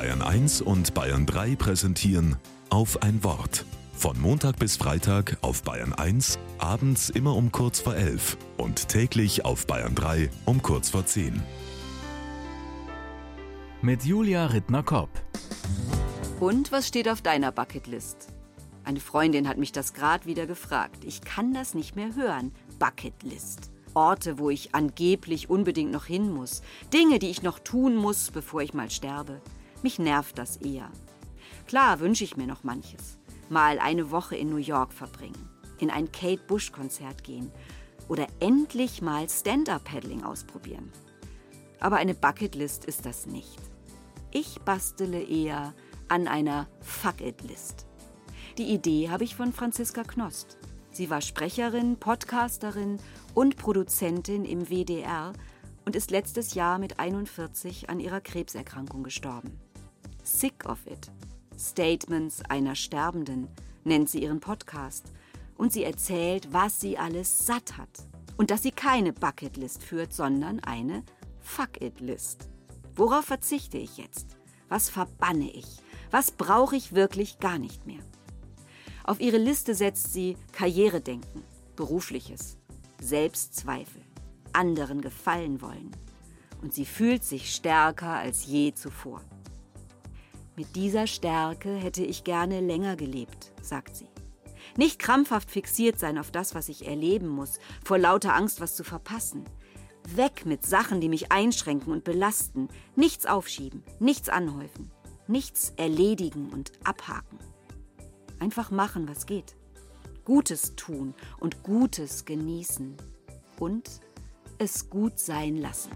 Bayern 1 und Bayern 3 präsentieren auf ein Wort. Von Montag bis Freitag auf Bayern 1, abends immer um kurz vor 11 und täglich auf Bayern 3 um kurz vor 10. Mit Julia Rittner-Kopp. Und was steht auf deiner Bucketlist? Eine Freundin hat mich das gerade wieder gefragt. Ich kann das nicht mehr hören. Bucketlist. Orte, wo ich angeblich unbedingt noch hin muss. Dinge, die ich noch tun muss, bevor ich mal sterbe. Mich nervt das eher. Klar wünsche ich mir noch manches. Mal eine Woche in New York verbringen, in ein Kate Bush-Konzert gehen oder endlich mal Stand-Up-Paddling ausprobieren. Aber eine Bucketlist ist das nicht. Ich bastele eher an einer Fuck-It-List. Die Idee habe ich von Franziska Knost. Sie war Sprecherin, Podcasterin und Produzentin im WDR und ist letztes Jahr mit 41 an ihrer Krebserkrankung gestorben. Sick of It. Statements einer Sterbenden nennt sie ihren Podcast. Und sie erzählt, was sie alles satt hat. Und dass sie keine Bucketlist führt, sondern eine Fuck-It-List. Worauf verzichte ich jetzt? Was verbanne ich? Was brauche ich wirklich gar nicht mehr? Auf ihre Liste setzt sie Karrieredenken, Berufliches, Selbstzweifel, anderen gefallen wollen. Und sie fühlt sich stärker als je zuvor. Mit dieser Stärke hätte ich gerne länger gelebt, sagt sie. Nicht krampfhaft fixiert sein auf das, was ich erleben muss, vor lauter Angst, was zu verpassen. Weg mit Sachen, die mich einschränken und belasten. Nichts aufschieben, nichts anhäufen, nichts erledigen und abhaken. Einfach machen, was geht. Gutes tun und Gutes genießen. Und es gut sein lassen.